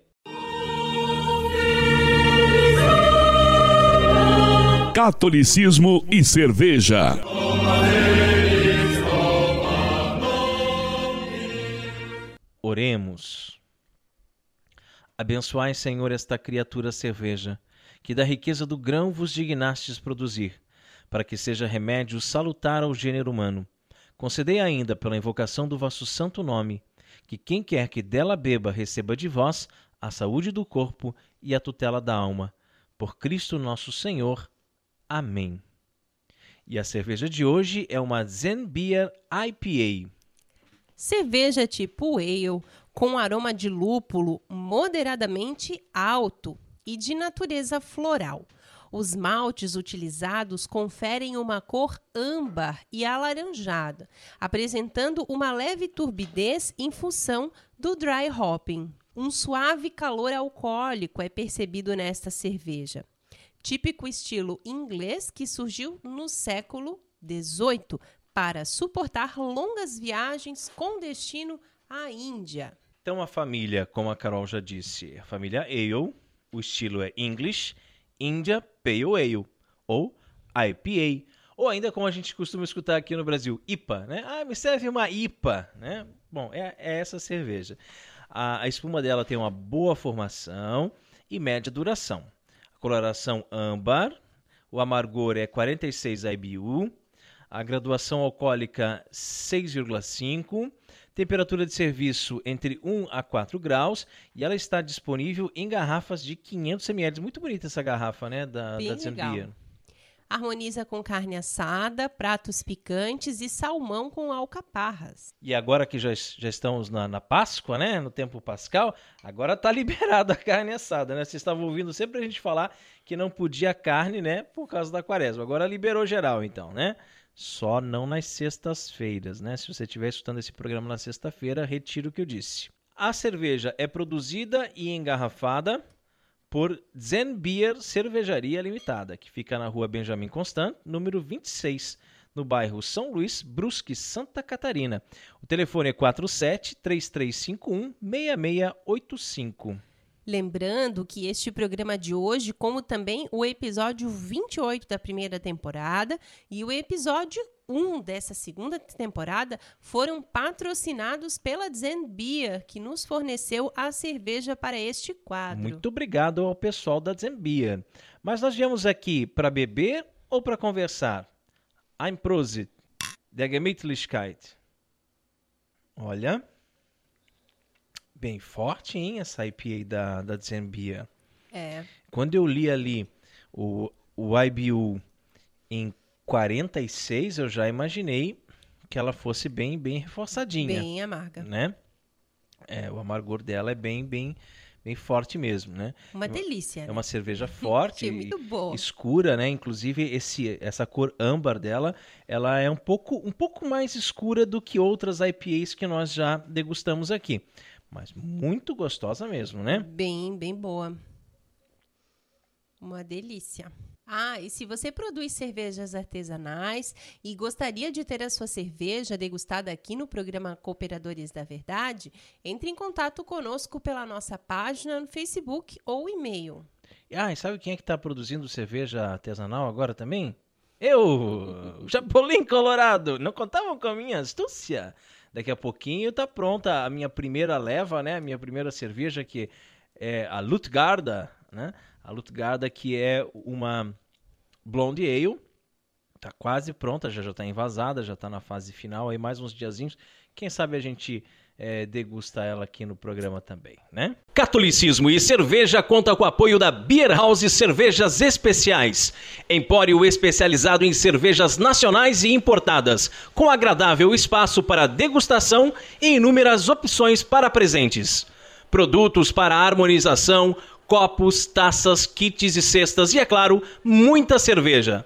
Catolicismo e cerveja. Oremos. Abençoai, Senhor, esta criatura cerveja, que da riqueza do grão vos dignastes produzir, para que seja remédio salutar ao gênero humano Concedei ainda, pela invocação do vosso santo nome, que quem quer que dela beba receba de vós a saúde do corpo e a tutela da alma. Por Cristo nosso Senhor. Amém. E a cerveja de hoje é uma Zen Beer IPA. Cerveja tipo ale, com aroma de lúpulo moderadamente alto e de natureza floral. Os maltes utilizados conferem uma cor âmbar e alaranjada, apresentando uma leve turbidez em função do dry hopping. Um suave calor alcoólico é percebido nesta cerveja, típico estilo inglês que surgiu no século XVIII para suportar longas viagens com destino à Índia. Então a família, como a Carol já disse, a família Ale, o estilo é English India Pale Ale ou IPA, ou ainda como a gente costuma escutar aqui no Brasil, IPA, né? Ah, me serve uma IPA, né? Bom, é, é essa cerveja. A, a, espuma dela tem uma boa formação e média duração. A coloração âmbar, o amargor é 46 IBU, a graduação alcoólica 6,5, temperatura de serviço entre 1 a 4 graus e ela está disponível em garrafas de 500 ml. Muito bonita essa garrafa, né, da, Bem da. Zenbia. Harmoniza com carne assada, pratos picantes e salmão com alcaparras. E agora que já, já estamos na, na Páscoa, né, no tempo pascal, agora tá liberada a carne assada, né? Vocês estavam ouvindo sempre a gente falar que não podia carne, né, por causa da quaresma. Agora liberou geral, então, né? Só não nas sextas-feiras, né? Se você estiver escutando esse programa na sexta-feira, retiro o que eu disse. A cerveja é produzida e engarrafada por Zen Beer Cervejaria Limitada, que fica na rua Benjamin Constant, número 26, no bairro São Luís, Brusque, Santa Catarina. O telefone é 47 3351 6685. Lembrando que este programa de hoje, como também o episódio 28 da primeira temporada e o episódio 1 dessa segunda temporada, foram patrocinados pela Zen Beer, que nos forneceu a cerveja para este quadro. Muito obrigado ao pessoal da Zen Beer. Mas nós viemos aqui para beber ou para conversar? Ein Prosit, der Gemütlichkeit. Olha, bem forte, hein, essa IPA da, da Beer. É, Quando eu li ali o, o IBU em 46, eu já imaginei que ela fosse bem, bem reforçadinha, bem amarga. né? É, o amargor dela é bem, bem, bem forte mesmo, né? Uma delícia. É né? uma cerveja forte, muito boa. escura, né? Inclusive esse, essa cor âmbar dela, ela é um pouco, um pouco mais escura do que outras IPAs que nós já degustamos aqui, mas muito gostosa mesmo, né? Bem, bem boa. Uma delícia. Ah, e se você produz cervejas artesanais e gostaria de ter a sua cerveja degustada aqui no programa Cooperadores da Verdade, entre em contato conosco pela nossa página no Facebook ou e-mail. Ah, e sabe quem é que está produzindo cerveja artesanal agora também? Eu, Chapolin Colorado. Não contavam com a minha astúcia? Daqui a pouquinho tá pronta a minha primeira leva, né? A minha primeira cerveja que é a Lutgarda, né? A Lutgarda que é uma Blonde Ale. Tá quase pronta, já já tá envasada, já tá na fase final aí mais uns diazinhos. Quem sabe a gente é, degusta ela aqui no programa também, né? Catolicismo e cerveja conta com o apoio da Beer House Cervejas Especiais, empório especializado em cervejas nacionais e importadas, com agradável espaço para degustação e inúmeras opções para presentes. Produtos para harmonização, copos, taças, kits e cestas e, é claro, muita cerveja.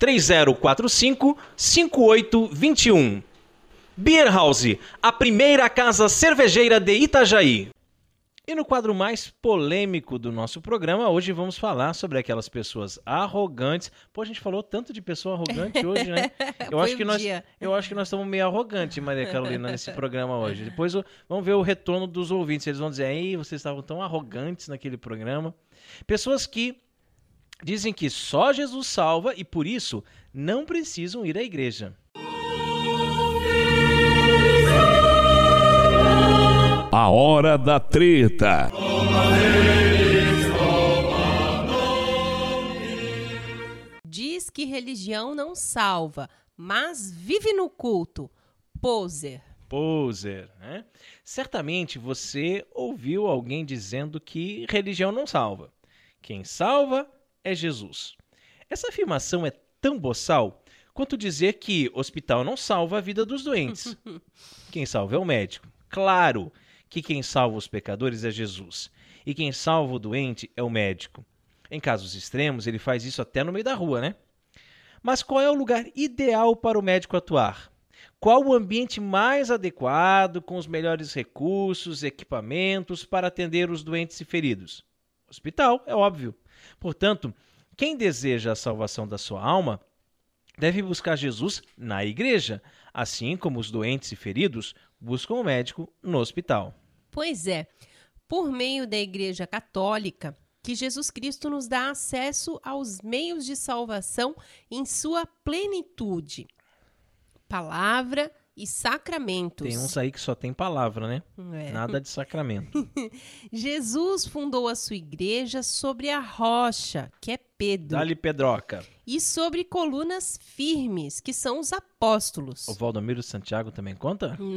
3045 5821. Beer House, a primeira casa cervejeira de Itajaí. E no quadro mais polêmico do nosso programa, hoje vamos falar sobre aquelas pessoas arrogantes. Pô, a gente falou tanto de pessoa arrogante hoje, né? Eu acho que nós, eu acho que nós estamos meio arrogantes, Maria Carolina, nesse programa hoje. Depois o- vamos ver o retorno dos ouvintes. Eles vão dizer, aí vocês estavam tão arrogantes naquele programa. Pessoas que dizem que só Jesus salva e por isso não precisam ir à igreja. A hora da treta. Diz que religião não salva, mas vive no culto. Poser. Poser, né? Certamente você ouviu alguém dizendo que religião não salva. Quem salva é Jesus. Essa afirmação é tão boçal quanto dizer que hospital não salva a vida dos doentes. Quem salva é o médico. Claro que quem salva os pecadores é Jesus. E quem salva o doente é o médico. Em casos extremos, ele faz isso até no meio da rua, né? Mas qual é o lugar ideal para o médico atuar? Qual o ambiente mais adequado, com os melhores recursos, equipamentos para atender os doentes e feridos? Hospital, é óbvio. Portanto, Quem deseja a salvação da sua alma deve buscar Jesus na igreja, assim como os doentes e feridos buscam o médico no hospital. Pois é, por meio da Igreja Católica, que Jesus Cristo nos dá acesso aos meios de salvação em sua plenitude. Palavra e sacramentos. Tem uns aí que só tem palavra, né? É. Nada de sacramento. Jesus fundou a sua igreja sobre a rocha, que é Pedro, Dá-lhe pedroca. e sobre colunas firmes, que são os apóstolos. O Valdomiro Santiago também conta?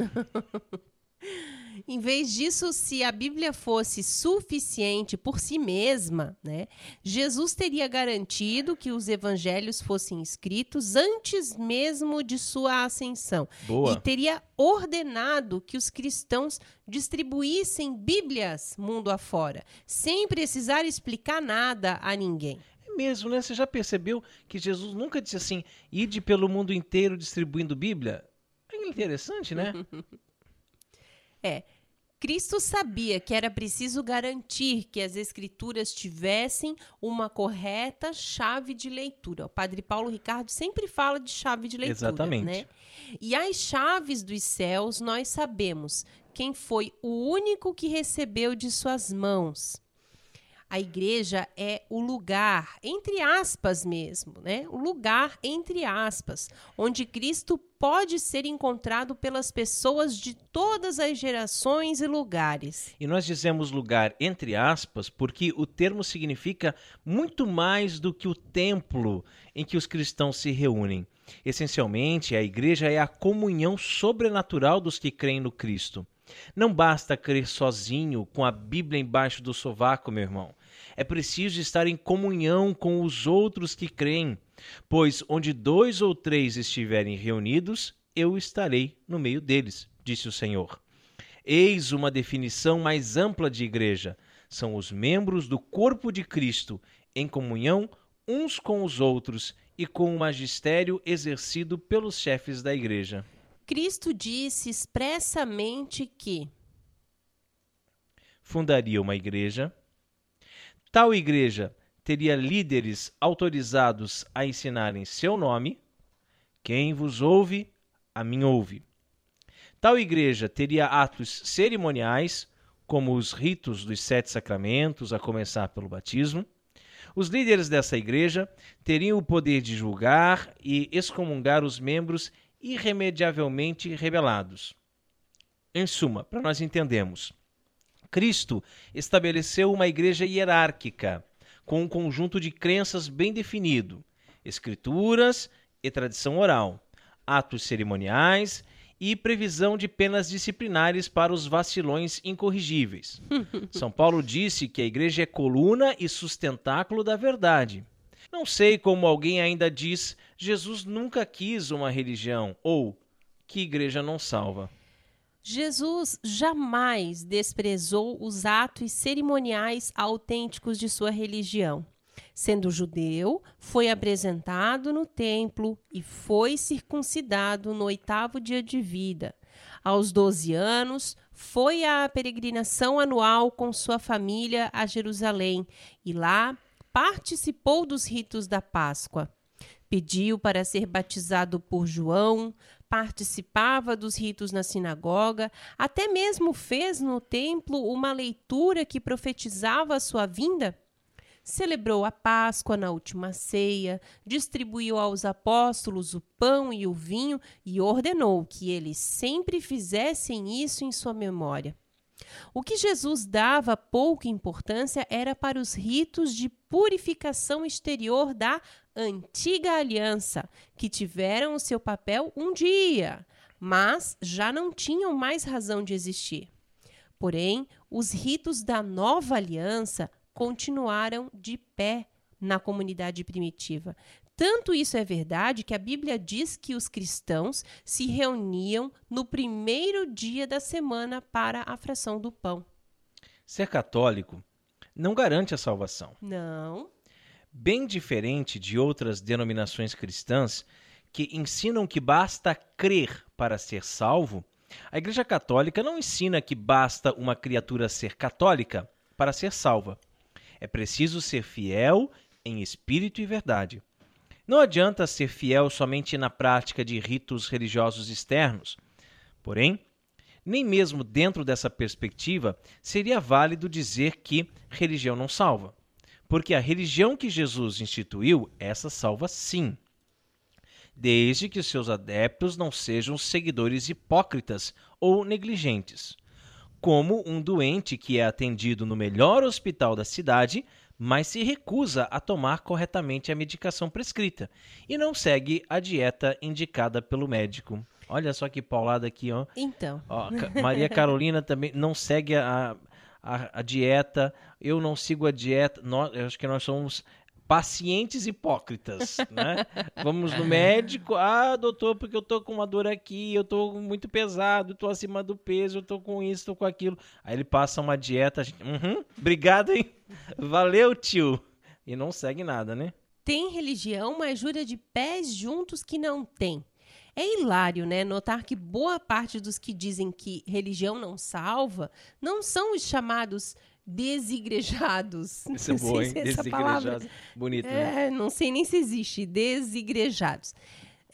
Em vez disso, se a Bíblia fosse suficiente por si mesma, né, Jesus teria garantido que os evangelhos fossem escritos antes mesmo de sua ascensão. Boa. E teria ordenado que os cristãos distribuíssem Bíblias mundo afora, sem precisar explicar nada a ninguém. É mesmo, né? Você já percebeu que Jesus nunca disse assim, ide pelo mundo inteiro distribuindo Bíblia? É interessante, né? É. Cristo sabia que era preciso garantir que as escrituras tivessem uma correta chave de leitura. O padre Paulo Ricardo sempre fala de chave de leitura. Exatamente. Né? E as chaves dos céus, nós sabemos quem foi o único que recebeu de suas mãos. A igreja é o lugar, entre aspas mesmo, né? O lugar, entre aspas, onde Cristo pode ser encontrado pelas pessoas de todas as gerações e lugares. E nós dizemos lugar entre aspas porque o termo significa muito mais do que o templo em que os cristãos se reúnem. Essencialmente, a igreja é a comunhão sobrenatural dos que creem no Cristo. Não basta crer sozinho com a Bíblia embaixo do sovaco, meu irmão. É preciso estar em comunhão com os outros que creem, pois onde dois ou três estiverem reunidos, eu estarei no meio deles, disse o Senhor. Eis uma definição mais ampla de igreja. São os membros do corpo de Cristo, em comunhão uns com os outros e com o magistério exercido pelos chefes da igreja. Cristo disse expressamente que Fundaria uma igreja. Tal igreja teria líderes autorizados a ensinarem seu nome. Quem vos ouve, a mim ouve. Tal igreja teria atos cerimoniais, como os ritos dos sete sacramentos, a começar pelo batismo. Os líderes dessa igreja teriam o poder de julgar e excomungar os membros irremediavelmente rebelados. Em suma, para nós entendermos, Cristo estabeleceu uma igreja hierárquica, com um conjunto de crenças bem definido, escrituras e tradição oral, atos cerimoniais e previsão de penas disciplinares para os vacilões incorrigíveis. São Paulo disse que a igreja é coluna e sustentáculo da verdade. Não sei como alguém ainda diz Jesus nunca quis uma religião ou que igreja não salva. Jesus jamais desprezou os atos cerimoniais autênticos de sua religião. Sendo judeu, foi apresentado no templo e foi circuncidado no oitavo dia de vida. Aos 12 anos, foi à peregrinação anual com sua família a Jerusalém e lá participou dos ritos da Páscoa. Pediu para ser batizado por João, participava dos ritos na sinagoga, até mesmo fez no templo uma leitura que profetizava a sua vinda. Celebrou a Páscoa na última ceia, distribuiu aos apóstolos o pão e o vinho e ordenou que eles sempre fizessem isso em sua memória. O que Jesus dava pouca importância era para os ritos de purificação exterior da antiga aliança, que tiveram o seu papel um dia, mas já não tinham mais razão de existir. Porém, os ritos da nova aliança continuaram de pé na comunidade primitiva. Tanto isso é verdade que a Bíblia diz que os cristãos se reuniam no primeiro dia da semana para a fração do pão. Ser católico não garante a salvação. Não. Bem diferente de outras denominações cristãs que ensinam que basta crer para ser salvo, a Igreja Católica não ensina que basta uma criatura ser católica para ser salva. É preciso ser fiel em espírito e verdade. Não adianta ser fiel somente na prática de ritos religiosos externos. Porém, nem mesmo dentro dessa perspectiva seria válido dizer que religião não salva. Porque a religião que Jesus instituiu, essa salva sim. Desde que seus adeptos não sejam seguidores hipócritas ou negligentes. Como um doente que é atendido no melhor hospital da cidade, mas se recusa a tomar corretamente a medicação prescrita e não segue a dieta indicada pelo médico. Olha só que paulada aqui, ó. Então. Ó, Maria Carolina também não segue a, a, a, dieta. Eu não sigo a dieta. Nós, eu acho que nós somos pacientes hipócritas, né? Vamos no médico, ah, doutor, porque eu tô com uma dor aqui, eu tô muito pesado, tô acima do peso, eu tô com isso, tô com aquilo. Aí ele passa uma dieta, a gente, uhum, obrigado, hein? Valeu, tio. E não segue nada, né? Tem religião, mas jura de pés juntos que não tem. É hilário, né, notar que boa parte dos que dizem que religião não salva não são os chamados desigrejados. Isso é boa, hein? Desigrejados. Bonito, né? É, não sei nem se existe. Desigrejados.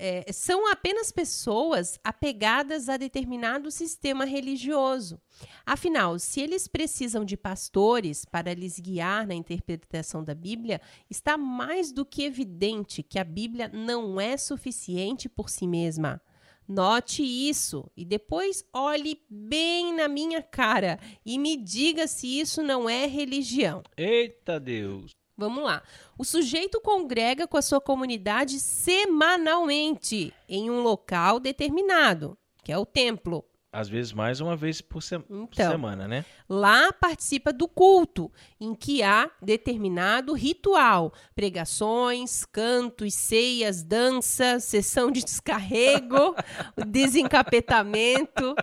É, são apenas pessoas apegadas a determinado sistema religioso. Afinal, se eles precisam de pastores para lhes guiar na interpretação da Bíblia, está mais do que evidente que a Bíblia não é suficiente por si mesma. Note isso e depois olhe bem na minha cara e me diga se isso não é religião. Eita Deus! Vamos lá. O sujeito congrega com a sua comunidade semanalmente em um local determinado, que é o templo. Às vezes mais uma vez por, se então, por semana, né? Lá participa do culto, em que há determinado ritual: pregações, cantos, ceias, dança, sessão de descarrego, desencapetamento,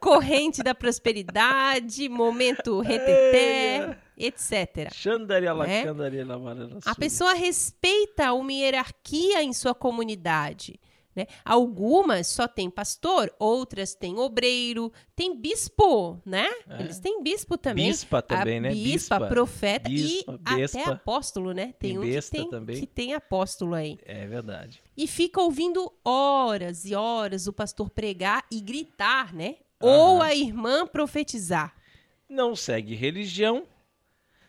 corrente da prosperidade, momento reteté, etc. Né? A pessoa respeita uma hierarquia em sua comunidade né? Algumas só tem pastor, outras têm obreiro, tem bispo, né? É. Eles têm bispo também. Bispa também, a né? Bispa, bispa profeta bispa, e até apóstolo, né? Tem, tem um que tem, também. que tem apóstolo aí. É verdade. E fica ouvindo horas e horas o pastor pregar e gritar, né? Ou a irmã profetizar. Não segue religião,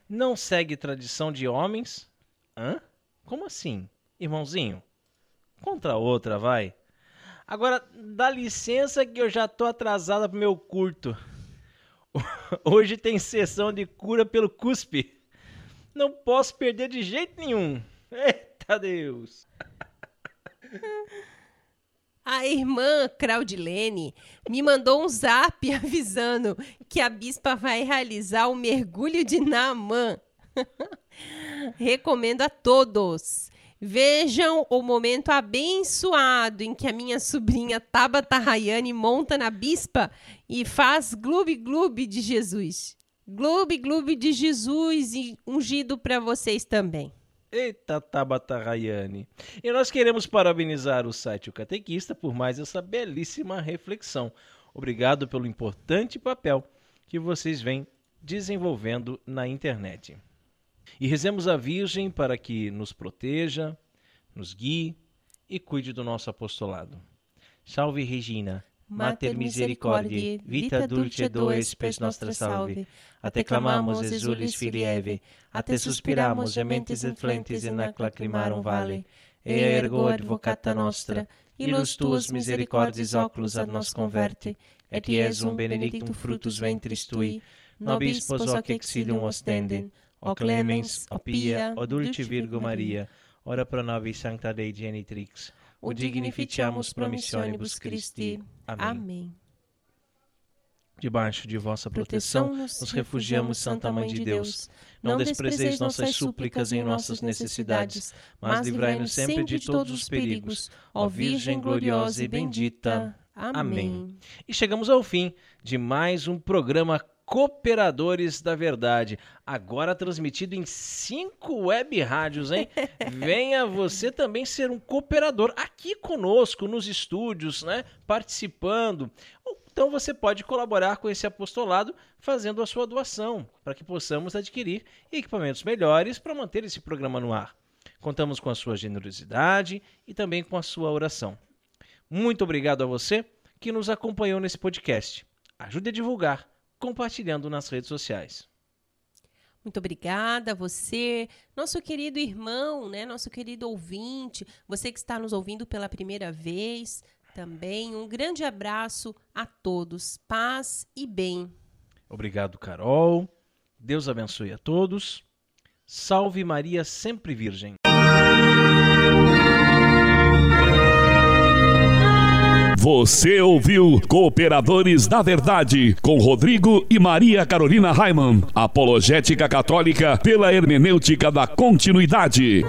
não segue tradição de homens. Hã? Como assim, irmãozinho? Contra outra, vai. Agora, dá licença que eu já tô atrasada pro meu curto. Hoje tem sessão de cura pelo cuspe. Não posso perder de jeito nenhum. Eita Deus. A irmã Claudilene me mandou um zap avisando que a bispa vai realizar o mergulho de Naamã. Recomendo a todos. Vejam o momento abençoado em que a minha sobrinha Tabata Rayane monta na bispa e faz gloob-gloob de Jesus. Gloob-gloob de Jesus ungido para vocês também. Eita, Tabata Rayane. E nós queremos parabenizar o site O Catequista por mais essa belíssima reflexão. Obrigado pelo importante papel que vocês vêm desenvolvendo na internet. E rezemos a Virgem para que nos proteja, nos guie e cuide do nosso apostolado. Salve Regina, Mater misericordiae, vita dulce dois pes nostra salve. A te clamamos, exulis filieve, a te suspiramos, gementes et flentes in ac lacrimarum vale. E ergo advocata nostra, ilus tuos misericordiis oculus ad nos converte, et iesum benedictum fructus ventris tui, nobis pos hoc exilium ostendem, O clemens, o pia, o dulce Virgo Maria, ora pro nobis sancta Dei genitrix, o dignificiamus promissionibus Christi. Amém. Amém. Debaixo de vossa proteção, nos refugiamos, Santa Mãe de Deus. Não desprezeis nossas súplicas em nossas necessidades, mas livrai-nos sempre de todos os perigos. Ó Virgem gloriosa e bendita. Amém. E chegamos ao fim de mais um programa Cooperadores da Verdade. Agora transmitido em cinco web rádios, hein? Venha você também ser um cooperador aqui conosco nos estúdios, né? Participando. Então você pode colaborar com esse apostolado fazendo a sua doação, para que possamos adquirir equipamentos melhores para manter esse programa no ar. Contamos com a sua generosidade e também com a sua oração. Muito obrigado a você que nos acompanhou nesse podcast. Ajude a divulgar compartilhando nas redes sociais. Muito obrigada a você, nosso querido irmão, né, nosso querido ouvinte, você que está nos ouvindo pela primeira vez, também um grande abraço a todos. Paz e bem. Obrigado, Carol. Deus abençoe a todos. Salve Maria sempre virgem. Você ouviu Cooperadores da Verdade com Rodrigo e Maria Carolina Raimann. Apologética Católica pela hermenêutica da continuidade.